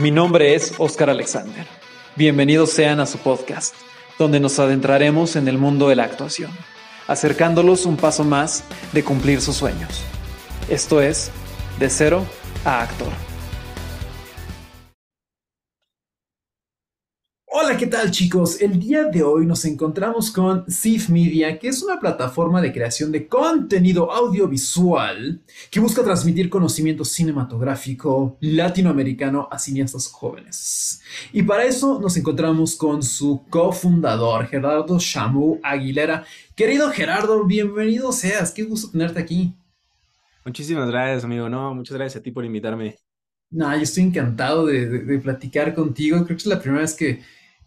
Mi nombre es Oscar Alexander. Bienvenidos sean a su podcast, donde nos adentraremos en el mundo de la actuación, acercándolos un paso más de cumplir sus sueños. Esto es, de cero a actor. Hola, ¿qué tal chicos? El día de hoy nos encontramos con Sif Media, que es una plataforma de creación de contenido audiovisual que busca transmitir conocimiento cinematográfico latinoamericano a cineastas jóvenes. Y para eso nos encontramos con su cofundador, Gerardo Shamu Aguilera. Querido Gerardo, bienvenido seas, qué gusto tenerte aquí. Muchísimas gracias, amigo. No, muchas gracias a ti por invitarme. No, yo estoy encantado de, de platicar contigo. Creo que es la primera vez que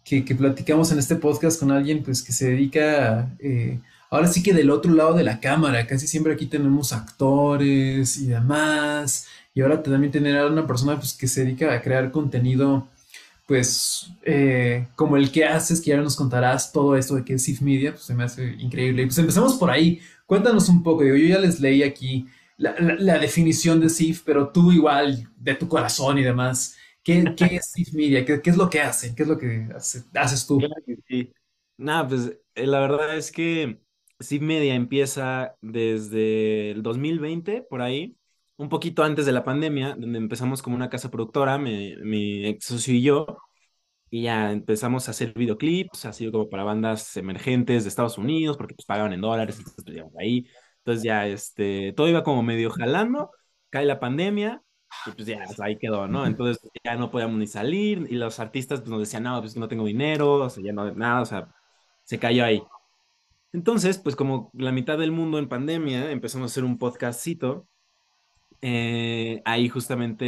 que, platicamos en este podcast con alguien pues que se dedica eh, ahora sí que del otro lado de la cámara, casi siempre aquí tenemos actores y demás, y ahora también tener a una persona pues que se dedica a crear contenido pues eh, como el que haces, que ya nos contarás todo esto de que es SIF Media, pues se me hace increíble. Pues empezamos por ahí, cuéntanos un poco, yo ya les leí aquí la, la definición de SIF, pero tú igual, de tu corazón y demás, ¿Qué, es SIF Media? ¿Qué, es lo que hacen? ¿Qué es lo que haces tú? sí. Nada, pues eh, la verdad es que SIF Media empieza desde el 2020, por ahí, un poquito antes de la pandemia, donde empezamos como una casa productora, mi, mi ex socio y yo, y ya empezamos a hacer videoclips, así como para bandas emergentes de Estados Unidos, porque pues pagaban en dólares, entonces pues, ahí. Entonces ya, este, todo iba como medio jalando, cae la pandemia, y pues ya, ahí quedó, ¿no? Entonces ya no podíamos ni salir y los artistas pues nos decían, no, pues no tengo dinero, o sea, ya no, nada, o sea, se cayó ahí. Entonces, pues como la mitad del mundo en pandemia, empezamos a hacer un podcastcito eh, ahí justamente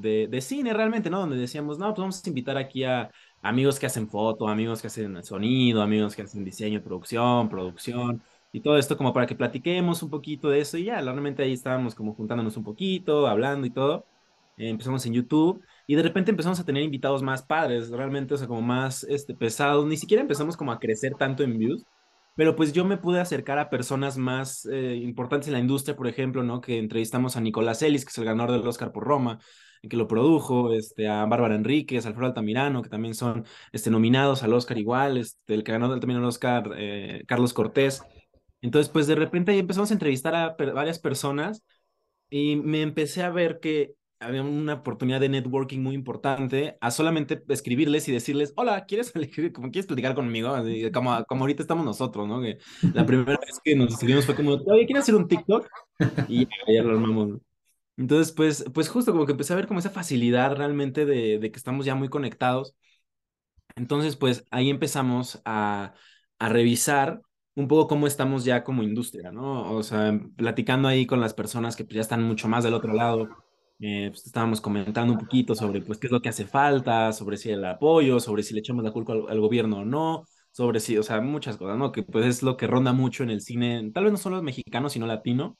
de, de, cine realmente, ¿no? Donde decíamos, no, pues vamos a invitar aquí a amigos que hacen foto, amigos que hacen sonido, amigos que hacen diseño, producción, producción y todo esto como para que platiquemos un poquito de eso y ya, realmente ahí estábamos como juntándonos un poquito, hablando y todo. Eh, empezamos en YouTube y de repente empezamos a tener invitados más padres, realmente, o sea, como más este, pesados, ni siquiera empezamos como a crecer tanto en views, pero pues yo me pude acercar a personas más eh, importantes en la industria, por ejemplo, ¿no? Que entrevistamos a Nicolás Ellis, que es el ganador del Oscar por Roma, que lo produjo, este, a Bárbara Enríquez, Alfredo Altamirano, que también son este, nominados al Oscar igual, este, el que ganó también el Oscar, eh, Carlos Cortés. Entonces, pues de repente ahí empezamos a entrevistar a varias personas y me empecé a ver que había una oportunidad de networking muy importante a solamente escribirles y decirles, hola, ¿quieres, como, ¿quieres platicar conmigo? como, como ahorita estamos nosotros, ¿no? Que la primera vez que nos escribimos fue como, oye, ¿quieres hacer un TikTok? Y ya, lo armamos. Entonces, pues, pues justo como que empecé a ver como esa facilidad realmente de, de que estamos ya muy conectados. Entonces, pues ahí empezamos a, a revisar un poco cómo estamos ya como industria, ¿no? O sea, platicando ahí con las personas que pues, ya están mucho más del otro lado, eh, pues, estábamos comentando un poquito sobre pues qué es lo que hace falta, sobre si el apoyo, sobre si le echamos la culpa al, gobierno o no, sobre si, o sea, muchas cosas, ¿no? Que pues es lo que ronda mucho en el cine, tal vez no solo mexicano, sino latino,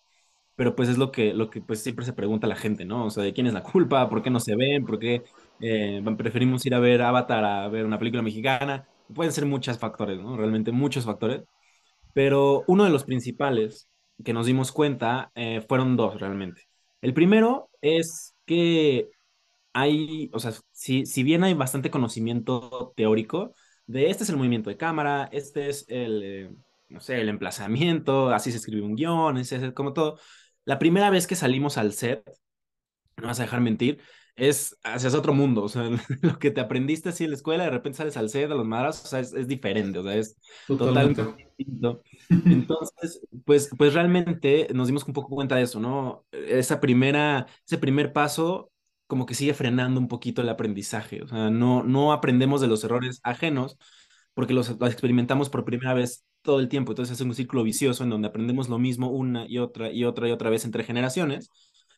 pero pues es lo que, lo que pues siempre se pregunta la gente, ¿no? O sea, de quién es la culpa, por qué no se ven, por qué eh, preferimos ir a ver Avatar a ver una película mexicana. Pueden ser muchos factores, ¿no? Realmente muchos factores. Pero uno de los principales que nos dimos cuenta eh, fueron dos realmente. El primero es que hay, o sea, si, si bien hay bastante conocimiento teórico de este es el movimiento de cámara, este es el, eh, no sé, el emplazamiento, así se escribe un guion, ese es como todo. La primera vez que salimos al set, no vas a dejar mentir, es hacia otro mundo, o sea, lo que te aprendiste así en la escuela, de repente sales al set, a los madras, o sea, es, es diferente, o sea, es totalmente, distinto. Entonces, pues, pues realmente nos dimos un poco cuenta de eso, ¿no? Esa primera, ese primer paso como que sigue frenando un poquito el aprendizaje, o sea, no, no aprendemos de los errores ajenos porque los, los experimentamos por primera vez todo el tiempo, entonces es un círculo vicioso en donde aprendemos lo mismo una y otra y otra y otra vez entre generaciones,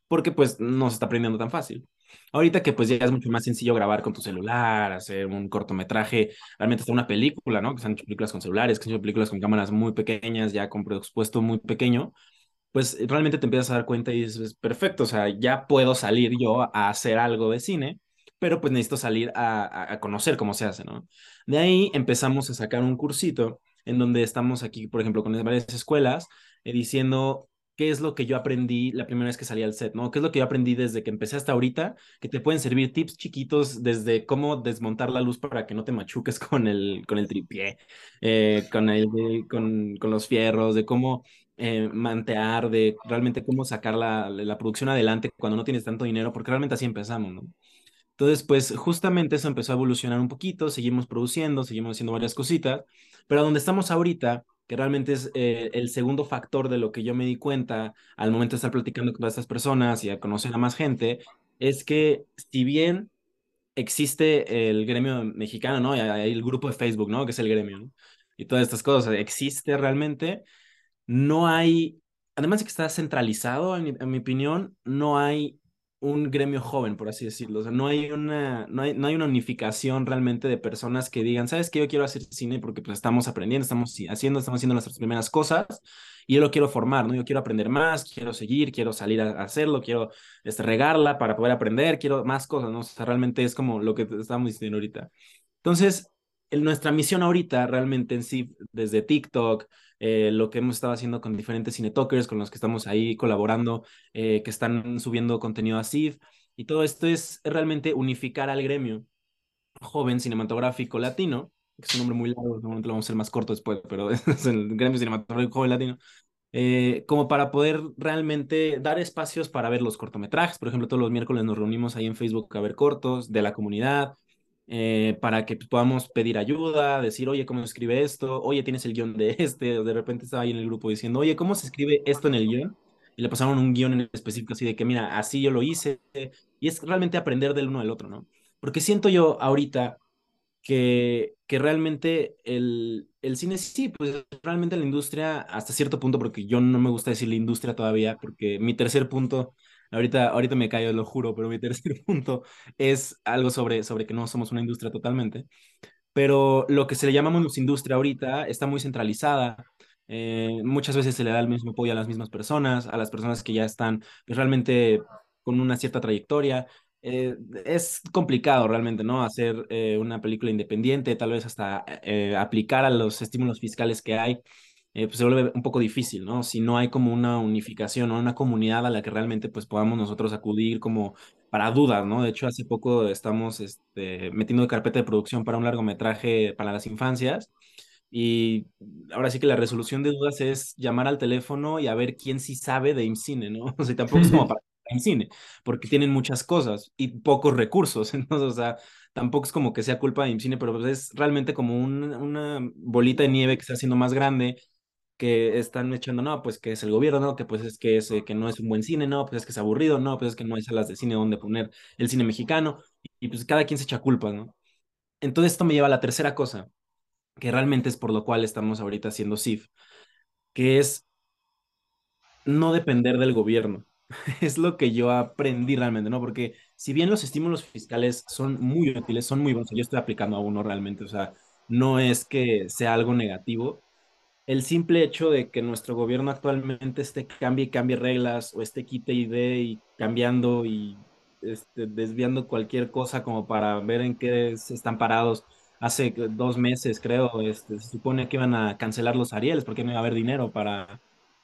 porque pues no se está aprendiendo tan fácil. Ahorita que pues ya es mucho más sencillo grabar con tu celular, hacer un cortometraje, realmente hasta una película, ¿no? Que se han hecho películas con celulares, que se han hecho películas con cámaras muy pequeñas, ya con presupuesto muy pequeño, pues realmente te empiezas a dar cuenta y dices, perfecto, o sea, ya puedo salir yo a hacer algo de cine, pero pues necesito salir a, a conocer cómo se hace, ¿no? De ahí empezamos a sacar un cursito en donde estamos aquí, por ejemplo, con varias escuelas, eh, diciendo qué es lo que yo aprendí la primera vez que salí al set, ¿no? ¿Qué es lo que yo aprendí desde que empecé hasta ahorita? Que te pueden servir tips chiquitos desde cómo desmontar la luz para que no te machuques con el, con el tripié, eh, con, el, con, con los fierros, de cómo eh, mantear, de realmente cómo sacar la, la producción adelante cuando no tienes tanto dinero, porque realmente así empezamos, ¿no? Entonces, pues justamente eso empezó a evolucionar un poquito, seguimos produciendo, seguimos haciendo varias cositas, pero donde estamos ahorita, que realmente es eh, el segundo factor de lo que yo me di cuenta al momento de estar platicando con todas estas personas y a conocer a más gente, es que si bien existe el gremio mexicano, ¿no? El grupo de Facebook, ¿no? Que es el gremio. Y todas estas cosas, existe realmente, no hay, además de que está centralizado, en mi opinión, no hay un gremio joven, por así decirlo. No hay una, no hay, no hay una unificación realmente de personas que digan, ¿sabes qué? Yo quiero hacer cine porque pues estamos aprendiendo, estamos haciendo, estamos haciendo nuestras primeras cosas y yo lo quiero formar, ¿no? Yo quiero aprender más, quiero seguir, quiero salir a hacerlo, quiero este, regarla para poder aprender, quiero más cosas, ¿no? O sea, realmente es como lo que estamos diciendo ahorita. Entonces, nuestra misión ahorita realmente en sí, desde TikTok, eh, lo que hemos estado haciendo con diferentes cinetalkers, con los que estamos ahí colaborando, eh, que están subiendo contenido a CIF, y todo esto es realmente unificar al gremio joven cinematográfico latino, que es un nombre muy largo, lo vamos a hacer más corto después, pero es el gremio cinematográfico joven latino, eh, como para poder realmente dar espacios para ver los cortometrajes. Por ejemplo, todos los miércoles nos reunimos ahí en Facebook a ver cortos de la comunidad, eh, para que podamos pedir ayuda, decir, oye, ¿cómo se escribe esto? Oye, tienes el guion de este, o de repente estaba ahí en el grupo diciendo, oye, ¿cómo se escribe esto en el guion? Y le pasaron un guion en específico así de que, mira, así yo lo hice, y es realmente aprender del uno del otro, ¿no? Porque siento yo ahorita que, que realmente el, el cine sí, pues realmente la industria hasta cierto punto, porque yo no me gusta decir la industria todavía, porque mi tercer punto Ahorita, ahorita me callo, lo juro, pero mi tercer punto es algo sobre, sobre que no somos una industria totalmente. Pero lo que se le llama industria ahorita está muy centralizada. Eh, muchas veces se le da el mismo apoyo a las mismas personas, a las personas que ya están pues, realmente con una cierta trayectoria. Eh, es complicado realmente, ¿no? Hacer eh, una película independiente, tal vez hasta aplicar a los estímulos fiscales que hay eh, pues se vuelve un poco difícil, ¿no? Si no hay como una unificación o una comunidad a la que realmente pues podamos nosotros acudir como para dudas, ¿no? De hecho, hace poco estamos este, metiendo de carpeta de producción para un largometraje para las infancias y ahora sí que la resolución de dudas es llamar al teléfono y a ver quién sí sabe de IMCINE, ¿no? O sea, tampoco es como para IMCINE, porque tienen muchas cosas y pocos recursos, entonces, o sea, tampoco es como que sea culpa de IMCINE, pero pues es realmente como una bolita de nieve que está haciendo más grande que están echando, no, pues que es el gobierno, no, que pues es que, es, que no es un buen cine, no, pues es que es aburrido, no, pues es que no hay salas de cine donde poner el cine mexicano, y, pues cada quien se echa culpas, ¿no? Entonces esto me lleva a la tercera cosa, que realmente es por lo cual estamos ahorita haciendo CIF, que es no depender del gobierno. es lo que yo aprendí realmente, ¿no? Porque si bien los estímulos fiscales son muy útiles, son muy buenos, yo estoy aplicando a uno realmente, o sea, no es que sea algo negativo, el simple hecho de que nuestro gobierno actualmente esté cambie y cambie reglas o esté quite y dé y cambiando y este, desviando cualquier cosa como para ver en qué se están parados. Hace dos meses, creo, este, se supone que iban a cancelar los Arieles porque no iba a haber dinero para,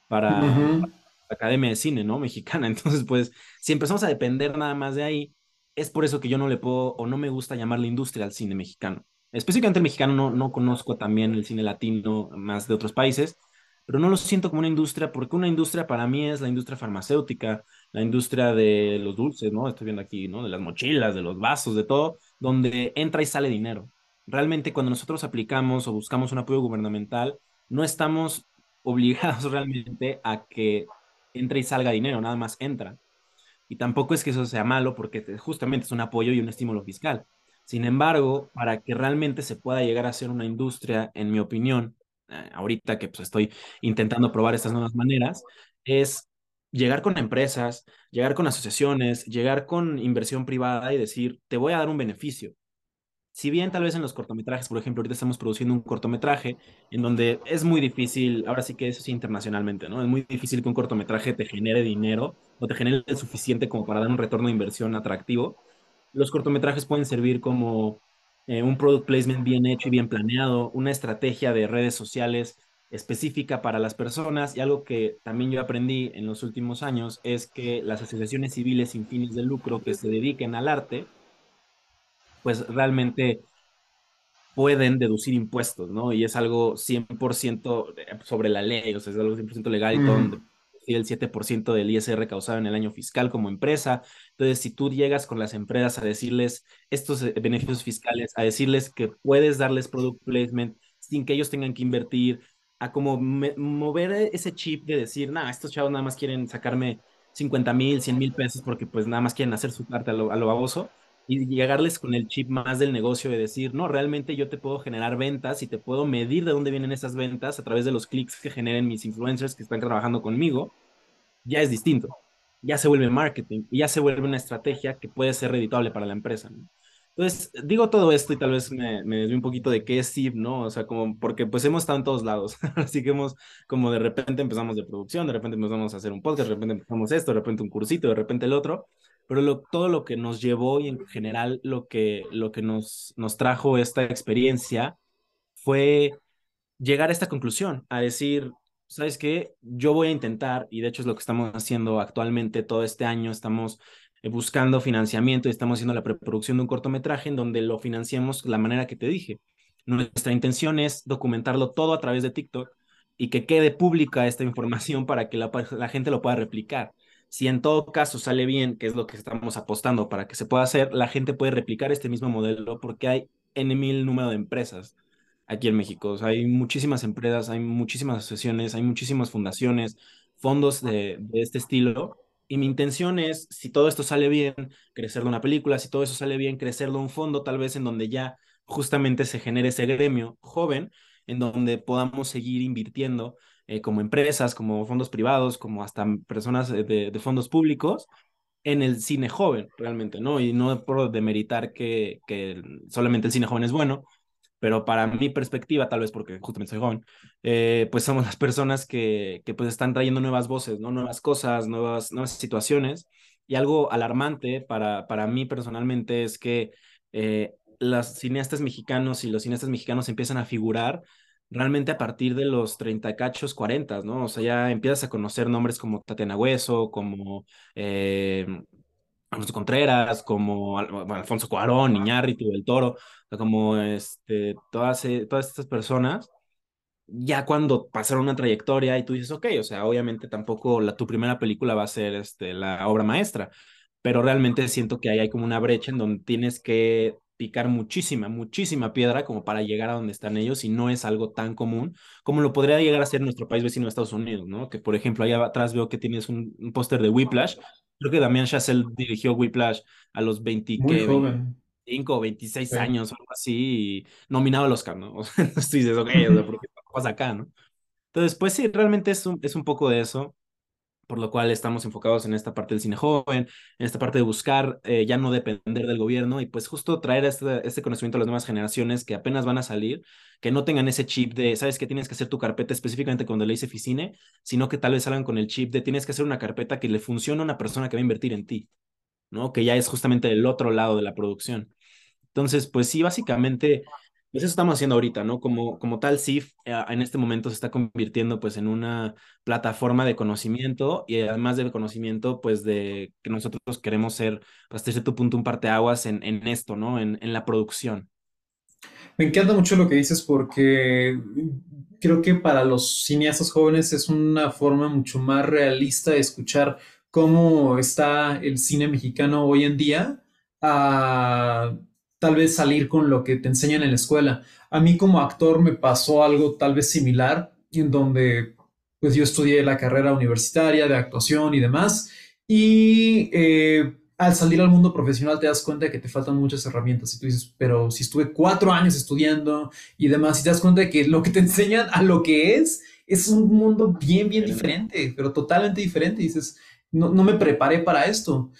para, la Academia de Cine, ¿no? Mexicana. Entonces, pues, si empezamos a depender nada más de ahí, es por eso que yo no le puedo o no me gusta llamar la industria al cine mexicano específicamente el mexicano, no, no conozco también el cine latino más de otros países, pero no lo siento como una industria, porque una industria para mí es la industria farmacéutica, la industria de los dulces, ¿no? Estoy viendo aquí, ¿no? De las mochilas, de los vasos, de todo, donde entra y sale dinero. Realmente cuando nosotros aplicamos o buscamos un apoyo gubernamental, no estamos obligados realmente a que entre y salga dinero, nada más entra. Y tampoco es que eso sea malo porque justamente es un apoyo y un estímulo fiscal. Sin embargo, para que realmente se pueda llegar a ser una industria, en mi opinión, eh, ahorita que pues, estoy intentando probar estas nuevas maneras, es llegar con empresas, llegar con asociaciones, llegar con inversión privada y decir, te voy a dar un beneficio. Si bien tal vez en los cortometrajes, por ejemplo, ahorita estamos produciendo un cortometraje en donde es muy difícil, ahora sí que eso sí internacionalmente, ¿no? Es muy difícil que un cortometraje te genere dinero o te genere el suficiente como para dar un retorno de inversión atractivo los cortometrajes pueden servir como eh, un product placement bien hecho y bien planeado, una estrategia de redes sociales específica para las personas y algo que también yo aprendí en los últimos años es que las asociaciones civiles sin fines de lucro que se dediquen al arte, pues realmente pueden deducir impuestos, ¿no? Y es algo 100% sobre la ley, o sea, es algo 100% legal y todo, el 7% del ISR causado en el año fiscal como empresa. Entonces, si tú llegas con las empresas a decirles estos eh, beneficios fiscales, a decirles que puedes darles product placement sin que ellos tengan que invertir, a como mover ese chip de decir, nada, estos chavos nada más quieren sacarme 50 mil, 100 mil pesos porque pues nada más quieren hacer su parte a lo, a lo baboso y llegarles con el chip más del negocio de decir, no, realmente yo te puedo generar ventas y te puedo medir de dónde vienen esas ventas a través de los clics que generen mis influencers que están trabajando conmigo, ya es distinto. Ya se vuelve marketing y ya se vuelve una estrategia que puede ser reditable para la empresa. Entonces, digo todo esto y tal vez me, me un poquito de qué es SIP, ¿no? O sea, como porque pues hemos estado en todos lados. Así que hemos, como de repente empezamos de producción, de repente empezamos a hacer un podcast, de repente empezamos esto, de repente un cursito, de repente el otro pero todo lo que nos llevó y en general lo que, lo que nos, nos trajo esta experiencia fue llegar a esta conclusión, a decir, ¿sabes qué? Yo voy a intentar, y de hecho es lo que estamos haciendo actualmente todo este año, estamos eh, buscando financiamiento y estamos haciendo la preproducción de un cortometraje en donde lo financiemos la manera que te dije. Nuestra intención es documentarlo todo a través de TikTok y que quede pública esta información para que la, la gente lo pueda replicar. Si en todo caso sale bien, que es lo que estamos apostando para que se pueda hacer, la gente puede replicar este mismo modelo porque hay N mil número de empresas aquí en México. hay muchísimas empresas, hay muchísimas asociaciones, hay muchísimas fundaciones, fondos de, de este estilo. Y mi intención es, si todo esto sale bien, crecer de una película, si todo eso sale bien, crecer de un fondo, tal vez en donde ya justamente se genere ese gremio joven, en donde podamos seguir invirtiendo eh, como empresas, como fondos privados, como hasta personas de, de, fondos públicos en el cine joven, realmente, ¿no? Y no por demeritar que, que solamente el cine joven es bueno, pero para mi perspectiva, tal vez porque justamente soy joven, eh, pues somos las personas que, que pues están trayendo nuevas voces, ¿no? Nuevas cosas, nuevas, nuevas situaciones. Y algo alarmante para, para mí personalmente es que eh, los cineastas mexicanos y los cineastas mexicanos empiezan a figurar realmente a partir de los 30 cachos, 40, ¿no? O sea, ya empiezas a conocer nombres como Tatiana Hueso, como eh, Alfonso Contreras, como Alfonso Cuarón, Iñárritu, El Toro, como este, todas, eh, todas estas personas, ya cuando pasaron una trayectoria y tú dices, ok, o sea, obviamente tampoco la, tu primera película va a ser este, la obra maestra, pero realmente siento que ahí hay como una brecha en donde tienes que picar muchísima, muchísima piedra como para llegar a donde están ellos y no es algo tan común como lo podría llegar a ser nuestro país vecino de Estados Unidos, ¿no? Que por ejemplo allá atrás veo que tienes un, póster de Whiplash. Creo que Damián Chazelle dirigió Whiplash a los 20, Muy joven. 25 o 26 años o algo así y nominado al Oscar, ¿no? Entonces dices, ok, ¿por qué pasa acá, no? Entonces, pues sí, realmente es un, es un poco de eso por lo cual estamos enfocados en esta parte del cine joven, en esta parte de buscar eh, ya no depender del gobierno y pues justo traer este, este conocimiento a las nuevas generaciones que apenas van a salir, que no tengan ese chip de, sabes que tienes que hacer tu carpeta específicamente cuando le dice Ficine, sino que tal vez salgan con el chip de tienes que hacer una carpeta que le funcione a una persona que va a invertir en ti, ¿no? Que ya es justamente el otro lado de la producción. Entonces, pues sí, básicamente pues eso estamos haciendo ahorita, ¿no? Como, como tal, SIF eh, en este momento se está convirtiendo pues en una plataforma de conocimiento y además del conocimiento, pues de que nosotros queremos ser, hasta cierto punto, un parteaguas en, en esto, ¿no? En, en la producción. Me encanta mucho lo que dices porque creo que para los cineastas jóvenes es una forma mucho más realista de escuchar cómo está el cine mexicano hoy en día. a tal vez salir con lo que te enseñan en la escuela. A mí como actor me pasó algo tal vez similar, en donde pues yo estudié la carrera universitaria de actuación y demás, y eh, al salir al mundo profesional te das cuenta de que te faltan muchas herramientas y tú dices, pero si estuve cuatro años estudiando y demás, y te das cuenta de que lo que te enseñan a lo que es, es un mundo bien, bien diferente, pero totalmente diferente. Y dices, no, no me preparé para esto.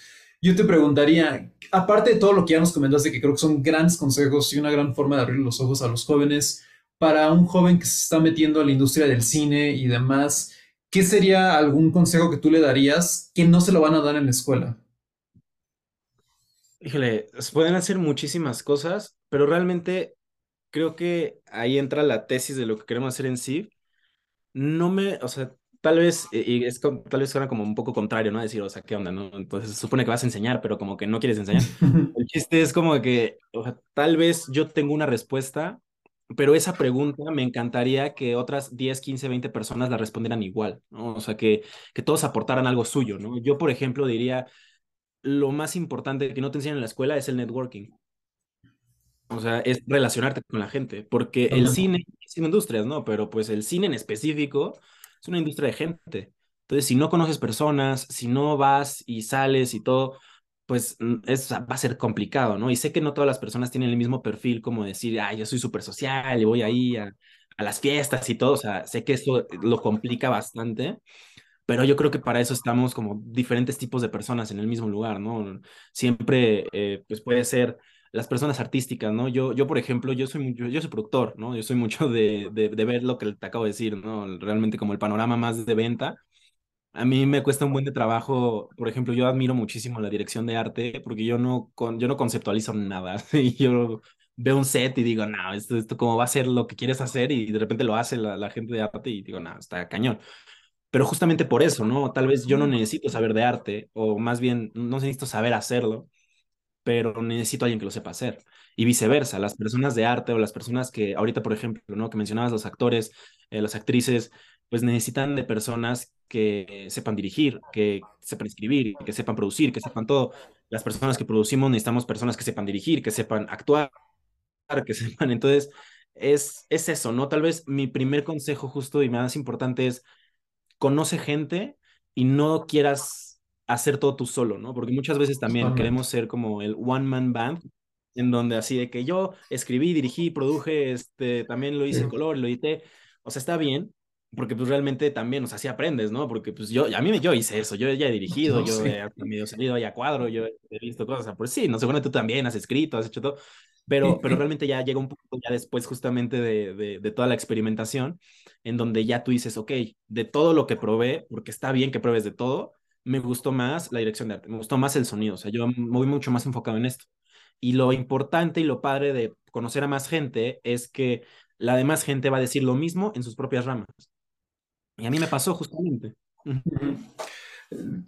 Yo te preguntaría, aparte de todo lo que ya nos comentaste, que creo que son grandes consejos y una gran forma de abrir los ojos a los jóvenes, para un joven que se está metiendo a la industria del cine y demás, ¿qué sería algún consejo que tú le darías que no se lo van a dar en la escuela? Híjole, pueden hacer muchísimas cosas, pero realmente creo que ahí entra la tesis de lo que queremos hacer en sí, no me, o sea, tal vez, y es tal vez suena como un poco contrario, ¿no? Decir, o sea, ¿qué onda, no? Entonces se supone que vas a enseñar, pero como que no quieres enseñar. El chiste es como que, o sea, tal vez yo tengo una respuesta, pero esa pregunta me encantaría que otras 10, 15, 20 personas la respondieran igual, ¿no? O sea, que, que todos aportaran algo suyo, ¿no? Yo, por ejemplo, diría, lo más importante que no te enseñan en la escuela es el networking. O sea, es relacionarte con la gente, porque el cine es industrias, ¿no? Pero pues el cine en específico es una industria de gente. Entonces, si no conoces personas, si no vas y sales y todo, pues mm, es, va a ser complicado, ¿no? Y sé que no todas las personas tienen el mismo perfil como decir, ah, yo soy súper social y voy ahí a, a las fiestas y todo. O sea, sé que eso lo complica bastante, pero yo creo que para eso estamos como diferentes tipos de personas en el mismo lugar, ¿no? Siempre, eh, pues puede ser las personas artísticas, ¿no? Yo, yo por ejemplo, yo soy, yo, yo soy productor, ¿no? Yo soy mucho de, de, de, ver lo que te acabo de decir, ¿no? Realmente como el panorama más de venta. A mí me cuesta un buen de trabajo, por ejemplo, yo admiro muchísimo la dirección de arte porque yo no, con, yo no conceptualizo nada. Y yo veo un set y digo, no, esto, esto cómo va a ser lo que quieres hacer y de repente lo hace la, la gente de arte y digo, no, está cañón. Pero justamente por eso, ¿no? Tal vez yo no necesito saber de arte o más bien no necesito saber hacerlo pero necesito a alguien que lo sepa hacer. Y viceversa, las personas de arte o las personas que ahorita, por ejemplo, ¿no? que mencionabas, los actores, eh, las actrices, pues necesitan de personas que sepan dirigir, que sepan escribir, que sepan producir, que sepan todo. Las personas que producimos necesitamos personas que sepan dirigir, que sepan actuar, que sepan. Entonces, es, es eso, ¿no? Tal vez mi primer consejo justo y más importante es, conoce gente y no quieras hacer todo tú solo, ¿no? Porque muchas veces también queremos ser como el one man band, en donde así de que yo escribí, dirigí, produje, este, también lo hice en color, lo edité, o sea, está bien, porque pues realmente también, o sea, sí aprendes, ¿no? Porque pues yo, a mí yo hice eso, yo ya he dirigido, yo he medio salido ahí a cuadro, yo he visto cosas, o sea, pues sí, no sé, bueno, tú también has escrito, has hecho todo, pero, pero realmente ya llega un punto ya después justamente de, de, de, toda la experimentación, en donde ya tú dices, ok, de todo lo que probé, porque está bien que pruebes de todo, me gustó más la dirección de arte, me gustó más el sonido, o sea, yo me voy mucho más enfocado en esto. Y lo importante y lo padre de conocer a más gente es que la demás gente va a decir lo mismo en sus propias ramas. Y a mí me pasó justamente.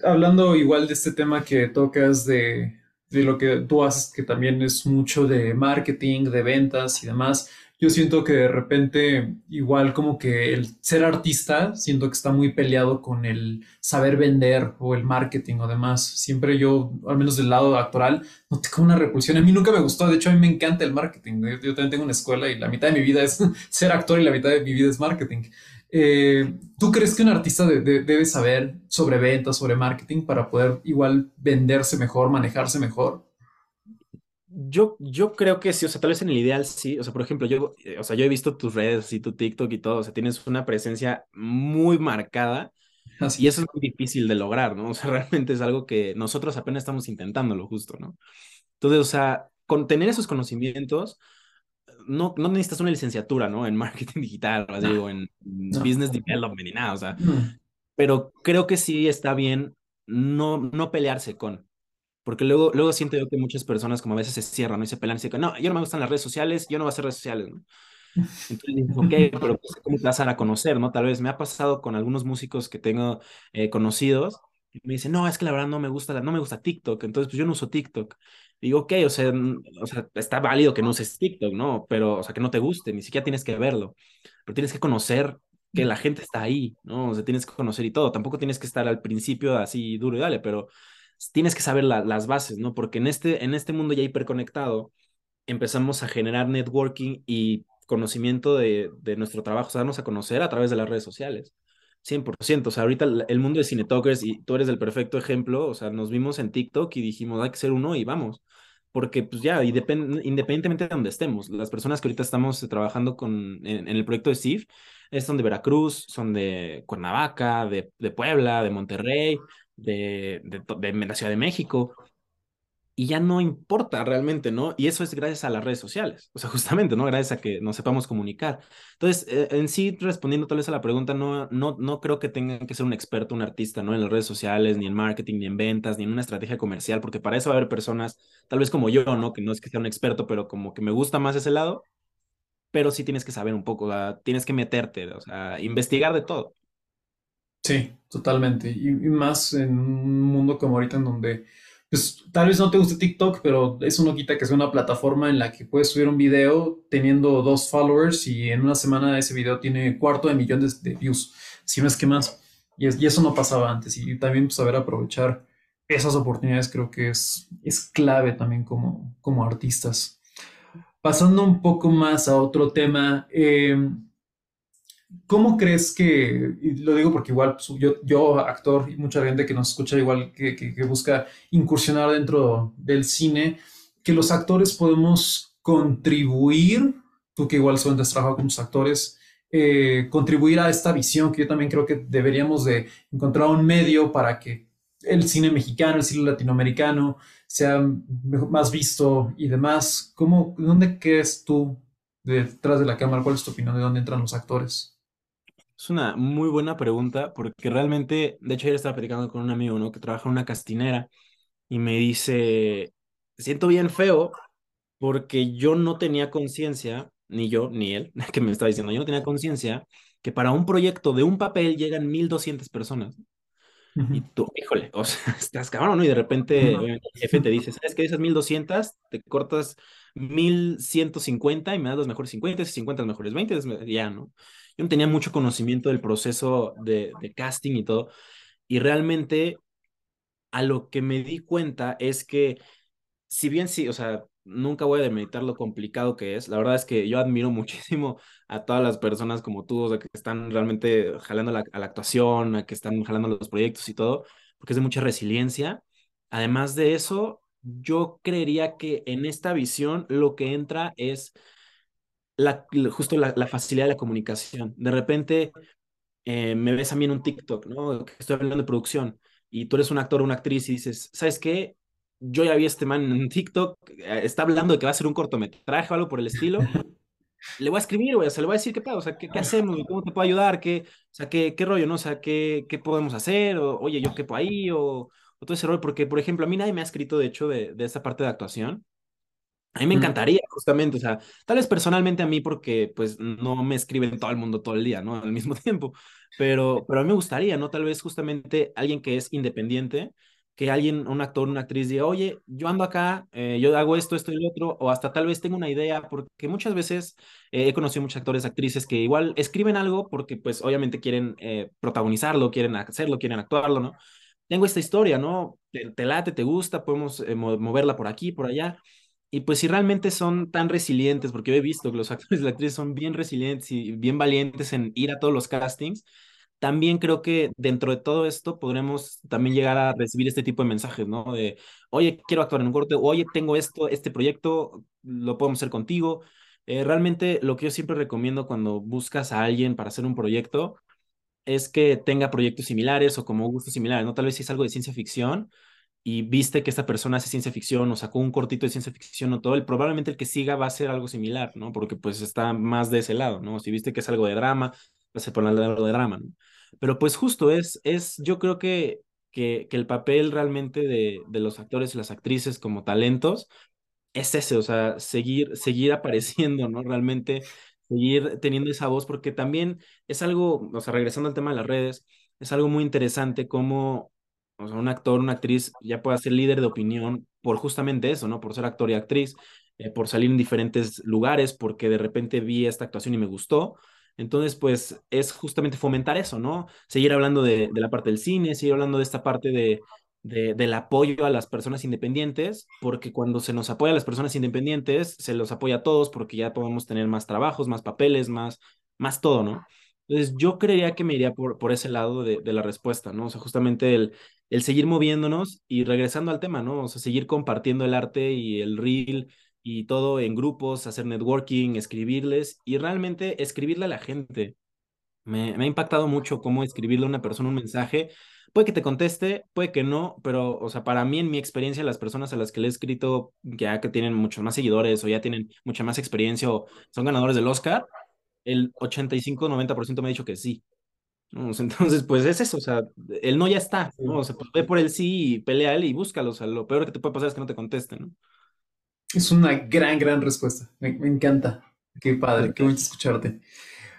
Hablando igual de este tema que tocas de, de lo que tú haces, que también es mucho de marketing, de ventas y demás, yo siento que de repente igual como que el ser artista, siento que está muy peleado con el saber vender o el marketing o demás. Siempre yo, al menos del lado actoral, no tengo una repulsión. A mí nunca me gustó, de hecho a mí me encanta el marketing. Yo, también tengo una escuela y la mitad de mi vida es ser actor y la mitad de mi vida es marketing. Eh, ¿Tú crees que un artista debe saber sobre ventas, sobre marketing para poder igual venderse mejor, manejarse mejor? Yo, yo creo que sí, o sea, tal vez en el ideal sí, o sea, por ejemplo, yo, eh, o sea, yo he visto tus redes y tu TikTok y todo, o sea, tienes una presencia muy marcada y eso es muy difícil de lograr, ¿no? O sea, realmente es algo que nosotros apenas estamos intentándolo justo, ¿no? Entonces, o sea, con tener esos conocimientos, no, no necesitas una licenciatura, ¿no? En marketing digital, o, así, o en business development ni nada, o sea, pero creo que sí está bien no, no pelearse con, porque luego, luego siento yo que muchas personas como a veces se cierran ¿no? y se pelan y dicen, no, yo no me gustan las redes sociales, yo no voy a hacer redes sociales, ¿no? Entonces, ok, pero ¿cómo te vas a dar a conocer, no? Tal vez me ha pasado con algunos músicos que tengo eh, conocidos, y me dicen, no, es que la verdad no me gusta, no me gusta TikTok, entonces pues yo no uso TikTok. digo, ok, o sea, o sea, está válido que no uses TikTok, ¿no? Pero, o sea, que no te guste, ni siquiera tienes que verlo, pero tienes que conocer que la gente está ahí, ¿no? O sea, tienes que conocer y todo, tampoco tienes que estar al principio así duro y dale, pero tienes que saber las bases, ¿no? Porque en este, en este mundo ya hiperconectado empezamos a generar networking y conocimiento de, de nuestro trabajo, o sea, darnos a conocer a través de las redes sociales. 100%, o sea, ahorita el mundo de Cinetalkers y tú eres el perfecto ejemplo, o sea, nos vimos en TikTok y dijimos, hay que ser uno y vamos, porque pues ya, independientemente de donde estemos, las personas que ahorita estamos trabajando con, en, el proyecto de CIF, son de Veracruz, son de Cuernavaca, de, de Puebla, de Monterrey, de, de, la Ciudad de México, y ya no importa realmente, ¿no? Y eso es gracias a las redes sociales, o sea, justamente, ¿no? Gracias a que nos sepamos comunicar. Entonces, eh, en sí, respondiendo tal vez a la pregunta, no, no, no creo que tengan que ser un experto, un artista, ¿no? En las redes sociales, ni en marketing, ni en ventas, ni en una estrategia comercial, porque para eso va a haber personas, tal vez como yo, ¿no? Que no es que sea un experto, pero como que me gusta más ese lado, pero sí tienes que saber un poco, tienes que meterte, o sea, investigar de todo. Sí, totalmente. Y, más en un mundo como ahorita en donde, pues tal vez no te guste TikTok, pero eso no quita que sea una plataforma en la que puedes subir un video teniendo dos followers y en una semana ese video tiene cuarto de millones de views, si no es que más. Y, y eso no pasaba antes. Y también pues, saber aprovechar esas oportunidades creo que es, es clave también como, como artistas. Pasando un poco más a otro tema, eh, ¿Cómo crees que, y lo digo porque igual pues, yo, yo, actor y mucha gente que nos escucha igual que, que, busca incursionar dentro del cine, que los actores podemos contribuir, tú que igual son trabajado con los actores, eh, contribuir a esta visión que yo también creo que deberíamos de encontrar un medio para que el cine mexicano, el cine latinoamericano sea más visto y demás. ¿Cómo, ¿Dónde crees tú detrás de la cámara? ¿Cuál es tu opinión de dónde entran los actores? Es una muy buena pregunta porque realmente, de hecho ayer estaba platicando con un amigo, ¿no? Que trabaja en una castinera y me dice, siento bien feo porque yo no tenía conciencia, ni yo, ni él, que me estaba diciendo, yo no tenía conciencia que para un proyecto de un papel llegan 1200 personas. Y tú, híjole, o sea, estás cabrón, ¿no? Y de repente el jefe te dice, ¿sabes qué? Esas 1200, te cortas 1150 y me das los mejores 50, y 50 los mejores 20, ya, ¿no? yo no tenía mucho conocimiento del proceso de, casting y todo. Y realmente a lo que me di cuenta es que, si bien sí, o sea, nunca voy a demeritar lo complicado que es, la verdad es que yo admiro muchísimo a todas las personas como tú, o que están realmente jalando la, a la actuación, a que están jalando los proyectos y todo, porque es de mucha resiliencia. Además de eso, yo creería que en esta visión lo que entra es la, justo la, facilidad de la comunicación. De repente eh, me ves a mí en un TikTok, ¿no? Que estoy hablando de producción y tú eres un actor o una actriz y dices, ¿sabes qué? Yo ya vi a este man en TikTok, eh, está hablando de que va a hacer un cortometraje o algo por el estilo. Le voy a escribir, o sea, le voy a decir qué pasa, o sea, ¿qué, qué hacemos? ¿Cómo te puedo ayudar? ¿Qué, o sea, qué, qué rollo, no? O sea, ¿qué, qué podemos hacer? O, oye, yo qué puedo ahí, o, o todo ese rollo, porque, por ejemplo, a mí nadie me ha escrito, de hecho, de, de esa parte de actuación. A mí me encantaría, justamente, o sea, tal vez personalmente a mí porque pues no me escriben todo el mundo todo el día, ¿no? Al mismo tiempo, pero, pero a mí me gustaría, ¿no? Tal vez justamente alguien que es independiente, que alguien, un actor, una actriz diga, oye, yo ando acá, eh, yo hago esto, esto y lo otro, o hasta tal vez tengo una idea, porque muchas veces eh, he conocido muchos actores, actrices que igual escriben algo porque pues obviamente quieren eh, protagonizarlo, quieren hacerlo, quieren actuarlo, ¿no? Tengo esta historia, ¿no? Te, te late, te gusta, podemos moverla por aquí, por allá y pues si realmente son tan resilientes, porque yo he visto que los actores y las actrices son bien resilientes y bien valientes en ir a todos los castings, también creo que dentro de todo esto podremos también llegar a recibir este tipo de mensajes, ¿no? De, oye, quiero actuar en un corte, oye, tengo esto, este proyecto, lo podemos hacer contigo. Eh, realmente lo que yo siempre recomiendo cuando buscas a alguien para hacer un proyecto es que tenga proyectos similares o como gustos similares, ¿no? Tal vez si es algo de ciencia ficción, y viste que esta persona hace ciencia ficción o sacó un cortito de ciencia ficción o todo, el, probablemente el que siga va a ser algo similar, ¿no? Porque pues está más de ese lado, ¿no? Si viste que es algo de drama, va a ser por el de drama, ¿no? Pero pues justo es, es yo creo que, que, que el papel realmente de, de los actores y las actrices como talentos es ese, o sea, seguir, seguir apareciendo, ¿no? Realmente seguir teniendo esa voz, porque también es algo, o sea, regresando al tema de las redes, es algo muy interesante cómo o sea, un actor, una actriz ya pueda ser líder de opinión por justamente eso, ¿no? Por ser actor y actriz, eh, por salir en diferentes lugares, porque de repente vi esta actuación y me gustó. Entonces, pues es justamente fomentar eso, ¿no? Seguir hablando de, de la parte del cine, seguir hablando de esta parte de, de, del apoyo a las personas independientes, porque cuando se nos apoya a las personas independientes, se los apoya a todos porque ya podemos tener más trabajos, más papeles, más, más todo, ¿no? Entonces, yo creería que me iría por, por ese lado de, de la respuesta, ¿no? O sea, justamente el, el seguir moviéndonos y regresando al tema, ¿no? O sea, seguir compartiendo el arte y el reel y todo en grupos, hacer networking, escribirles y realmente escribirle a la gente. Me, ha impactado mucho cómo escribirle a una persona un mensaje. Puede que te conteste, puede que no, pero, o sea, para mí, en mi experiencia, las personas a las que le he escrito, ya que tienen muchos más seguidores o ya tienen mucha más experiencia o son ganadores del Oscar, el 85-90% me ha dicho que sí. Entonces, pues es eso, o sea, el no ya está, ¿no? O sea, pues ve por el sí y pelea él y búscalo, o sea, lo peor que te puede pasar es que no te contesten, ¿no? Es una gran, gran respuesta, me, encanta. Qué padre, qué bonito escucharte.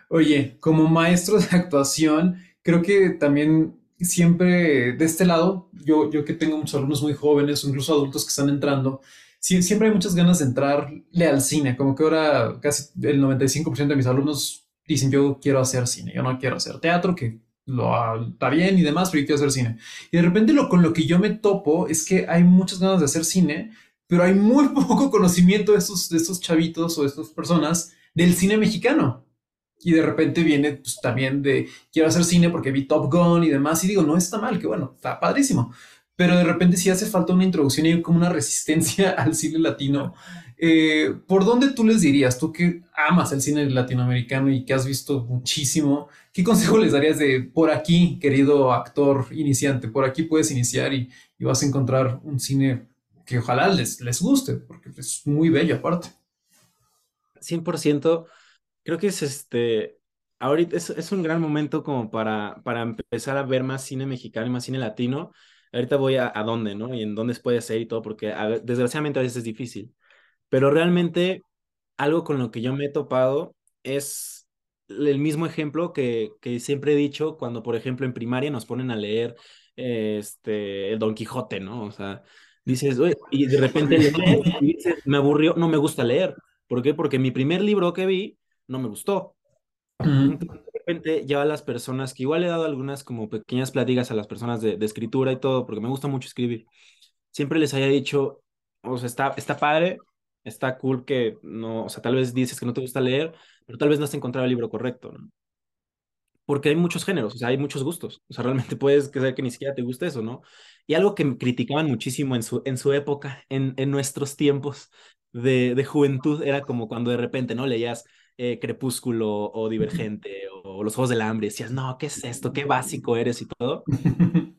Oye, como maestro de actuación, creo que también siempre de este lado, yo, yo que tengo muchos alumnos muy jóvenes, incluso adultos que están entrando, siempre hay muchas ganas de entrarle al cine, como que ahora casi el 95% de mis alumnos dicen yo quiero hacer cine, yo no quiero hacer teatro, que lo está bien y demás, pero yo quiero hacer cine. Y de repente lo con lo que yo me topo es que hay muchas ganas de hacer cine, pero hay muy poco conocimiento de estos, de estos chavitos o de estas personas del cine mexicano. Y de repente viene pues, también de quiero hacer cine porque vi Top Gun y demás. Y digo, no está mal, que bueno, está padrísimo. Pero de repente sí hace falta una introducción y como una resistencia al cine latino. Eh, ¿Por dónde tú les dirías, tú que amas el cine latinoamericano y que has visto muchísimo, qué consejo les darías de por aquí, querido actor iniciante, por aquí puedes iniciar y, y vas a encontrar un cine que ojalá les, les guste, porque es muy bello aparte. 100%, creo que es este, ahorita es, es, un gran momento como para, para empezar a ver más cine mexicano y más cine latino. Ahorita voy a, a dónde, ¿no? Y en dónde puede ser y todo, porque desgraciadamente a veces es difícil. Pero realmente algo con lo que yo me he topado es el mismo ejemplo que, que siempre he dicho cuando, por ejemplo, en primaria nos ponen a leer este, el Don Quijote, ¿no? O sea, dices, y de repente lees y dices, me aburrió, no me gusta leer. ¿Por qué? Porque mi primer libro que vi no me gustó. de repente ya a las personas, que igual he dado algunas como pequeñas pláticas a las personas de, de, escritura y todo, porque me gusta mucho escribir, siempre les haya dicho, o sea, está, está padre, está cool que no, o sea, tal vez dices que no te gusta leer, pero tal vez no has encontrado el libro correcto, ¿no? Porque hay muchos géneros, o sea, hay muchos gustos, o sea, realmente puedes creer que ni siquiera te guste eso, ¿no? Y algo que me criticaban muchísimo en su, en su época, en, en nuestros tiempos, de, de, juventud era como cuando de repente, ¿no? Leías eh, Crepúsculo o Divergente o, Los Juegos del Hambre y decías, no, ¿qué es esto? ¿Qué básico eres y todo?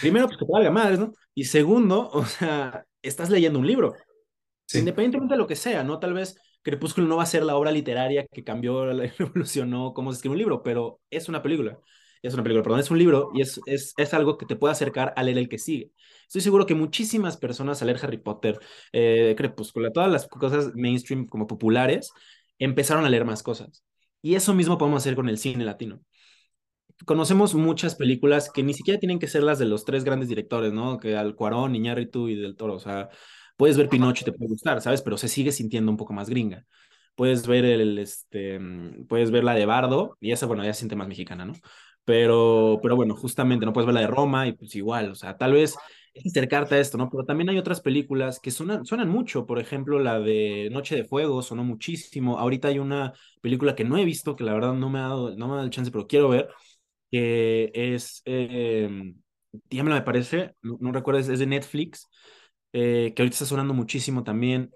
Primero, pues que te valga madres, ¿no? Y segundo, o sea, estás leyendo un libro. Sí. Independientemente de lo que sea, ¿no? Tal vez Crepúsculo no va a ser la obra literaria que cambió, revolucionó cómo se escribe un libro, pero es una película es una película, perdón, es un libro y es, es, es, algo que te puede acercar a leer el que sigue. Estoy seguro que muchísimas personas al leer Harry Potter, eh, Crepúsculo, todas las cosas mainstream como populares, empezaron a leer más cosas. Y eso mismo podemos hacer con el cine latino. Conocemos muchas películas que ni siquiera tienen que ser las de los tres grandes directores, ¿no? Que al Cuarón, Iñárritu y Del Toro, o sea, puedes ver Pinocho y te puede gustar, ¿sabes? Pero se sigue sintiendo un poco más gringa. Puedes ver el, este, puedes ver la de Bardo, y esa, bueno, ya se siente más mexicana, ¿no? Pero, pero bueno, justamente no puedes ver la de Roma y pues igual, o sea, tal vez acercarte a esto, ¿no? Pero también hay otras películas que suenan, suenan mucho, por ejemplo, la de Noche de Fuego sonó muchísimo. Ahorita hay una película que no he visto, que la verdad no me ha dado, no me ha dado el chance, pero quiero ver, que es, eh, me parece, no, no recuerdo, es, de Netflix, eh, que ahorita está sonando muchísimo también,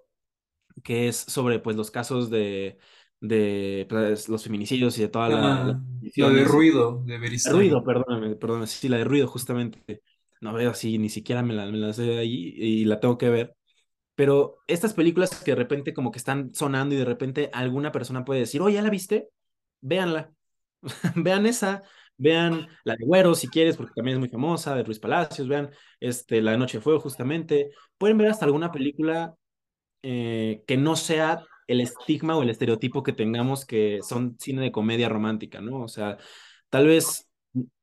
que es sobre pues los casos de de pues, los feminicidios y de toda la... Ah, la, de ruido, de Beristain. Ruido, perdón, perdón, sí, la de ruido justamente. No veo así, ni siquiera me la, me la sé ahí y la tengo que ver. Pero estas películas que de repente como que están sonando y de repente alguna persona puede decir, oh, ¿ya la viste? Véanla. vean esa, vean la de Güero si quieres, porque también es muy famosa, de Ruiz Palacios, vean este, La Noche de Fuego justamente. Pueden ver hasta alguna película eh, que no sea el estigma o el estereotipo que tengamos que son cine de comedia romántica, ¿no? O sea, tal vez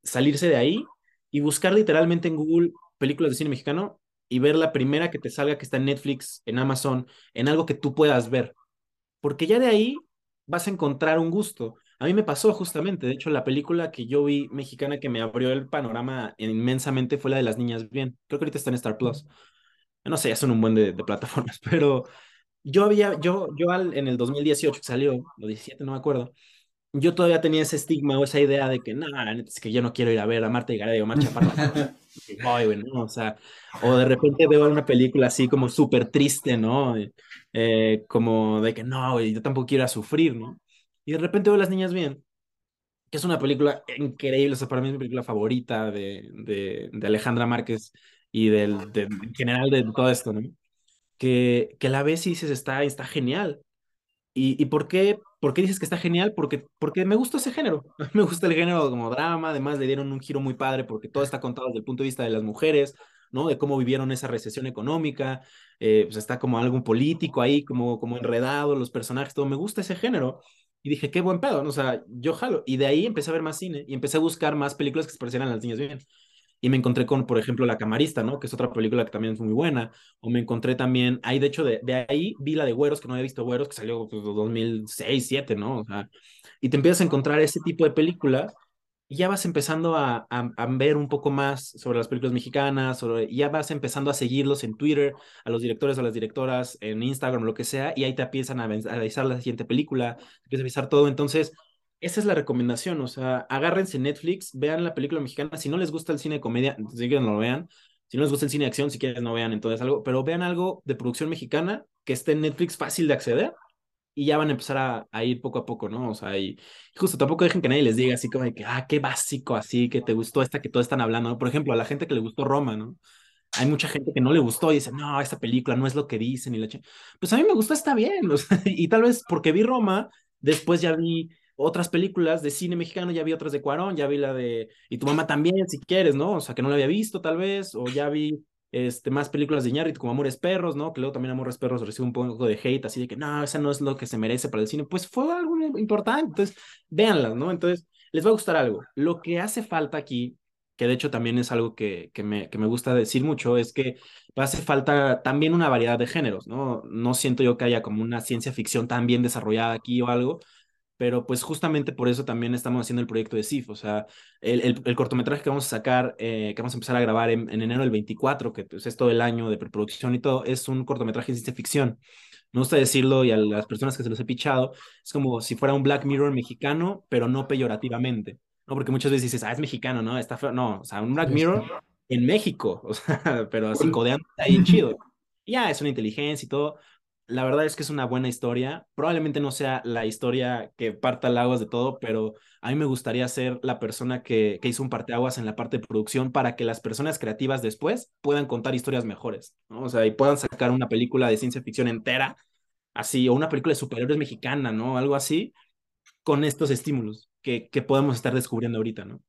salirse de ahí y buscar literalmente en Google películas de cine mexicano y ver la primera que te salga que está en Netflix, en Amazon, en algo que tú puedas ver. Porque ya de ahí vas a encontrar un gusto. A mí me pasó justamente, de hecho, la película que yo vi mexicana que me abrió el panorama inmensamente fue la de Las Niñas Bien. Creo que ahorita está en Star Plus. No sé, ya son un buen de, de plataformas, pero yo había, yo, yo al, en el 2018 que salió, o 17, no me acuerdo, yo todavía tenía ese estigma o esa idea de que, no, es que yo no quiero ir a ver a Marta y Gareda o Marcha para o sea, o de repente veo una película así como súper triste, ¿no? Eh, como de que, no, yo tampoco quiero sufrir, ¿no? Y de repente veo Las Niñas Bien, que es una película increíble, o sea, para mí es mi película favorita de, de, de Alejandra Márquez y del, de, en general de todo esto, ¿no? que, que la ves y dices, está, está genial. ¿Y, y por, qué, por qué dices que está genial? Porque, porque me gusta ese género. me gusta el género como drama, además le dieron un giro muy padre porque todo está contado desde el punto de vista de las mujeres, ¿no? De cómo vivieron esa recesión económica, eh, pues está como algo político ahí, como, como enredado, los personajes, todo, me gusta ese género. Y dije, qué buen pedo, ¿no? o sea, yo jalo. Y de ahí empecé a ver más cine y empecé a buscar más películas que se parecieran a las niñas bien. Y me encontré con, por ejemplo, La Camarista, ¿no? Que es otra película que también es muy buena. O me encontré también, ahí de hecho, de, de ahí vi la de Güeros, que no había visto Güeros, que salió pues, 2006, 2007, ¿no? Y te empiezas a encontrar ese tipo de películas y ya vas empezando a, a, ver un poco más sobre las películas mexicanas, sobre, ya vas empezando a seguirlos en Twitter, a los directores o las directoras, en Instagram, lo que sea, y ahí te empiezan a analizar la siguiente película, empiezas a avisar todo. Entonces, esa es la recomendación, o sea, agárrense Netflix, vean la película mexicana, si no les gusta el cine de comedia, si quieren no lo vean, si no les gusta el cine de acción, si quieren no vean entonces algo, pero vean algo de producción mexicana que esté en Netflix fácil de acceder y ya van a empezar a, ir poco a poco, ¿no? O sea, y, justo tampoco dejen que nadie les diga así como de que, ah, qué básico, así, que te gustó esta que todos están hablando, ¿no? Por ejemplo, a la gente que le gustó Roma, ¿no? Hay mucha gente que no le gustó y dice, no, esta película no es lo que dicen y la Pues a mí me gustó, está bien, o sea, y tal vez porque vi Roma, después ya vi otras películas de cine mexicano, ya vi otras de Cuarón, ya vi la de, y tu mamá también, si quieres, ¿no? O sea, que no la había visto tal vez, o ya vi este, más películas de Iñárritu como Amores Perros, ¿no? Que luego también Amores Perros recibe un poco de hate, así de que no, esa no es lo que se merece para el cine. Pues fue algo importante, entonces véanlas, ¿no? Entonces les va a gustar algo. Lo que hace falta aquí, que de hecho también es algo que, que, me, que me gusta decir mucho, es que hace falta también una variedad de géneros, ¿no? No siento yo que haya como una ciencia ficción tan bien desarrollada aquí o algo, pero pues justamente por eso también estamos haciendo el proyecto de SIF, o sea, el, el, cortometraje que vamos a sacar, eh, que vamos a empezar a grabar en, enero del 24, que pues, es todo el año de preproducción y todo, es un cortometraje de ciencia ficción. Me gusta decirlo y a las personas que se los he pichado, es como si fuera un Black Mirror mexicano, pero no peyorativamente, ¿no? Porque muchas veces dices, ah, es mexicano, ¿no? Está feo. No, o sea, un Black Mirror en México, o sea, pero así codeando ahí chido. ya, es una inteligencia y todo, la verdad es que es una buena historia. Probablemente no sea la historia que parta aguas de todo, pero a mí me gustaría ser la persona que, que hizo un parteaguas en la parte de producción para que las personas creativas después puedan contar historias mejores, ¿no? O sea, y puedan sacar una película de ciencia ficción entera, así, o una película de superhéroes mexicana, ¿no? Algo así, con estos estímulos que, que podemos estar descubriendo ahorita, ¿no?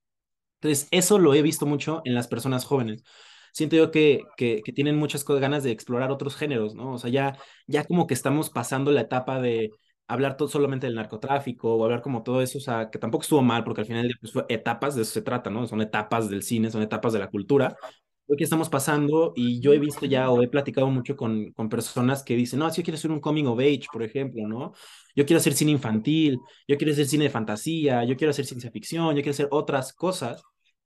Entonces, eso lo he visto mucho en las personas jóvenes siento yo que, que, tienen muchas ganas de explorar otros géneros, ¿no? O sea, ya, ya como que estamos pasando la etapa de hablar todo solamente del narcotráfico o hablar como todo eso, o sea, que tampoco estuvo mal, porque al final pues, fue etapas, de eso se trata, ¿no? Son etapas del cine, son etapas de la cultura. Lo que estamos pasando, y yo he visto ya o he platicado mucho con, con personas que dicen, no, si yo quiero hacer un coming of age, por ejemplo, ¿no? Yo quiero hacer cine infantil, yo quiero hacer cine de fantasía, yo quiero hacer ciencia ficción, yo quiero hacer otras cosas,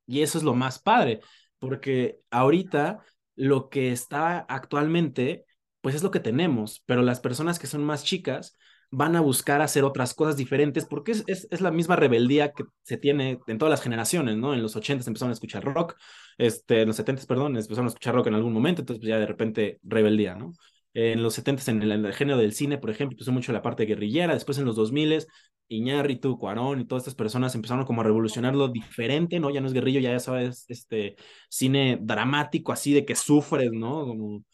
y eso es lo más padre porque ahorita lo que está actualmente, pues es lo que tenemos, pero las personas que son más chicas van a buscar hacer otras cosas diferentes porque es, es, la misma rebeldía que se tiene en todas las generaciones, ¿no? En los 80 empezaron a escuchar rock, este, en los 70 perdón, empezaron a escuchar rock en algún momento, entonces pues ya de repente rebeldía, ¿no? En los 70 en el, género del cine, por ejemplo, empezó mucho la parte guerrillera, después en los 2000 Iñárritu, Cuarón y todas estas personas empezaron como a revolucionarlo diferente, ¿no? Ya no es guerrillo, ya, ya sabes, este cine dramático así de que sufres, ¿no? Como,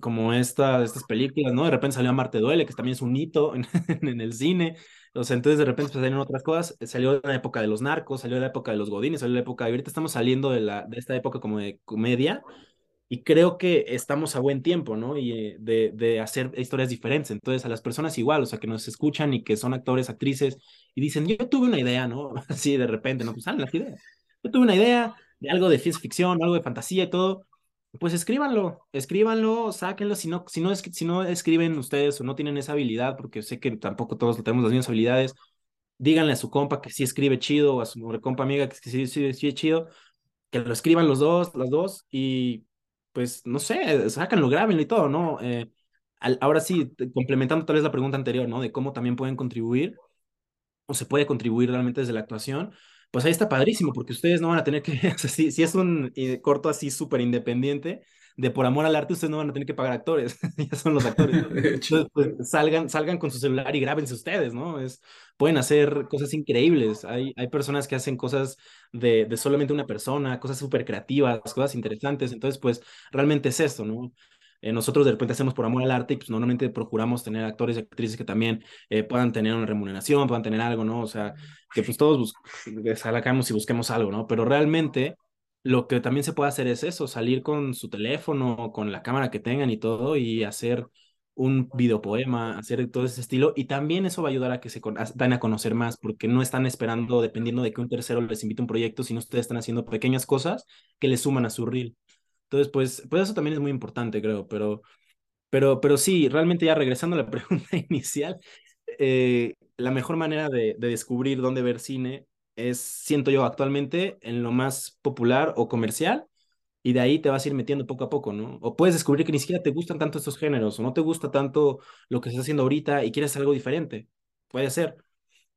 como esta, estas películas, ¿no? De repente salió Marte Duele, que también es un hito en, en el cine. O sea, entonces de repente salieron otras cosas. Salió la época de los narcos, salió la época de los godines, salió la época, ahorita estamos saliendo de, la, de esta época como de comedia, y creo que estamos a buen tiempo, ¿no? Y eh, de, de, hacer historias diferentes. Entonces, a las personas igual, o sea, que nos escuchan y que son actores, actrices, y dicen, yo tuve una idea, ¿no? Así de repente, ¿no? Pues salen las ideas. Yo tuve una idea de algo de ciencia ficción, algo de fantasía y todo. Pues escríbanlo, escríbanlo, sáquenlo. Si no, si no, si no escriben ustedes o no tienen esa habilidad, porque sé que tampoco todos tenemos las mismas habilidades, díganle a su compa que sí escribe chido, o a su compa amiga que sí, sí, sí es chido, que lo escriban los dos, las dos, y pues, no sé, sácanlo, grábenlo y todo, ¿no? Eh, ahora sí, complementando tal vez la pregunta anterior, ¿no? De cómo también pueden contribuir, o se puede contribuir realmente desde la actuación, pues ahí está padrísimo, porque ustedes no van a tener que, si es un eh, corto así súper independiente, de por amor al arte, ustedes no van a tener que pagar actores, ya son los actores. Entonces, pues, salgan, salgan con su celular y grábense ustedes, ¿no? Es, pueden hacer cosas increíbles. Hay, hay personas que hacen cosas de, de solamente una persona, cosas súper creativas, cosas interesantes. Entonces, pues realmente es esto, ¿no? Eh, nosotros de repente hacemos por amor al arte y pues normalmente procuramos tener actores y actrices que también eh, puedan tener una remuneración, puedan tener algo, ¿no? O sea, que pues todos salgamos y busquemos algo, ¿no? Pero realmente lo que también se puede hacer es eso, salir con su teléfono, con la cámara que tengan y todo, y hacer un videopoema, hacer todo ese estilo, y también eso va a ayudar a que se dan a conocer más, porque no están esperando, dependiendo de que un tercero les invite un proyecto, sino ustedes están haciendo pequeñas cosas que les suman a su reel. Entonces, pues, pues eso también es muy importante, creo, pero, pero, pero sí, realmente ya regresando a la pregunta inicial, eh, la mejor manera de, de descubrir dónde ver cine es, siento yo, actualmente en lo más popular o comercial, y de ahí te vas a ir metiendo poco a poco, ¿no? O puedes descubrir que ni siquiera te gustan tanto estos géneros, o no te gusta tanto lo que estás haciendo ahorita y quieres algo diferente. Puede ser.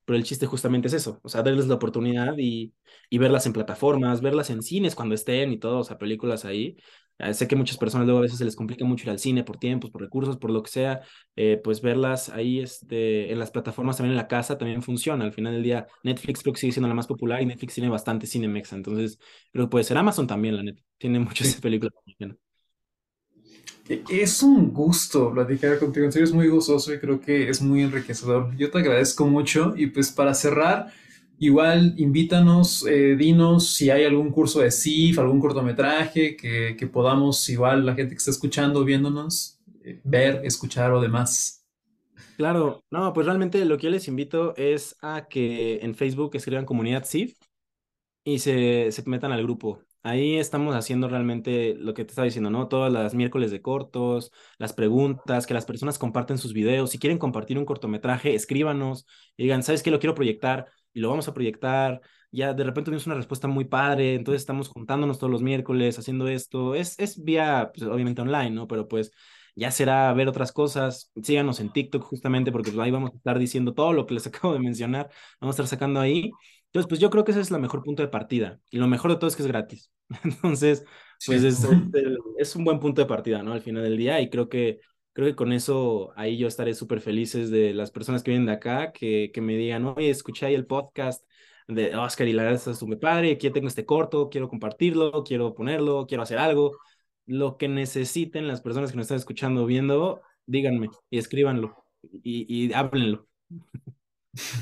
Pero el chiste justamente es eso, o sea, darles la oportunidad y, y verlas en plataformas, verlas en cines cuando estén y todo, o sea, películas ahí, eh, sé que muchas personas luego a veces se les complica mucho ir al cine por tiempos, por recursos, por lo que sea, eh, pues verlas ahí este, en las plataformas también en la casa también funciona. Al final del día, Netflix creo que sigue siendo la más popular y Netflix tiene bastante cine mexa, entonces creo que puede ser Amazon también, la neta, tiene muchas películas. Es un gusto platicar contigo, en serio es muy gozoso y creo que es muy enriquecedor. Yo te agradezco mucho y pues para cerrar, Igual invítanos, eh, dinos si hay algún curso de CIF, algún cortometraje que, que podamos, igual la gente que está escuchando, viéndonos, eh, ver, escuchar o demás. Claro, no, pues realmente lo que yo les invito es a que en Facebook escriban comunidad CIF y se, se metan al grupo. Ahí estamos haciendo realmente lo que te estaba diciendo, ¿no? Todas las miércoles de cortos, las preguntas, que las personas comparten sus videos. Si quieren compartir un cortometraje, escríbanos y digan, ¿sabes qué? Lo quiero proyectar y lo vamos a proyectar. Ya de repente tuvimos una respuesta muy padre, entonces estamos juntándonos todos los miércoles haciendo esto. Es, es vía, pues, obviamente online, ¿no? Pero pues ya será ver otras cosas. Síganos en TikTok justamente porque pues, ahí vamos a estar diciendo todo lo que les acabo de mencionar. Vamos a estar sacando ahí. Entonces, pues yo creo que ese es el mejor punto de partida. Y lo mejor de todo es que es gratis. Entonces, pues es, es, un buen punto de partida, ¿no? Al final del día. Y creo que creo que con eso ahí yo estaré súper felices de las personas que vienen de acá, que, que me digan, oye, escuché ahí el podcast de Oscar y la verdad es súper padre, aquí tengo este corto, quiero compartirlo, quiero ponerlo, quiero hacer algo. Lo que necesiten las personas que nos están escuchando o viendo, díganme y escríbanlo y, y háblenlo.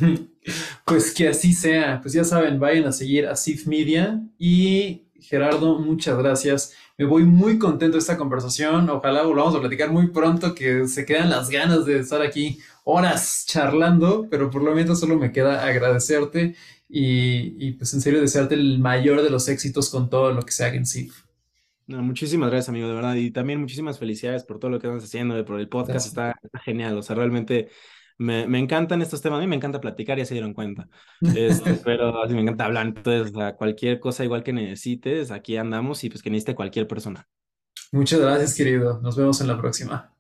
Pues que así sea. Pues ya saben, vayan a seguir a Sif Media y Gerardo, muchas gracias. Me voy muy contento de esta conversación. Ojalá volvamos a platicar muy pronto, que se quedan las ganas de estar aquí horas charlando, pero por lo menos solo me queda agradecerte y, pues en serio desearte el mayor de los éxitos con todo lo que se haga en sí. muchísimas gracias, amigo, de verdad. Y también muchísimas felicidades por todo lo que estás haciendo, por el podcast. Está, está, genial. O sea, realmente me, me, encantan estos temas, a mí me encanta platicar, ya se dieron cuenta, este, pero así me encanta hablar, entonces cualquier cosa igual que necesites, aquí andamos y pues que necesite cualquier persona. Muchas gracias, querido, nos vemos en la próxima.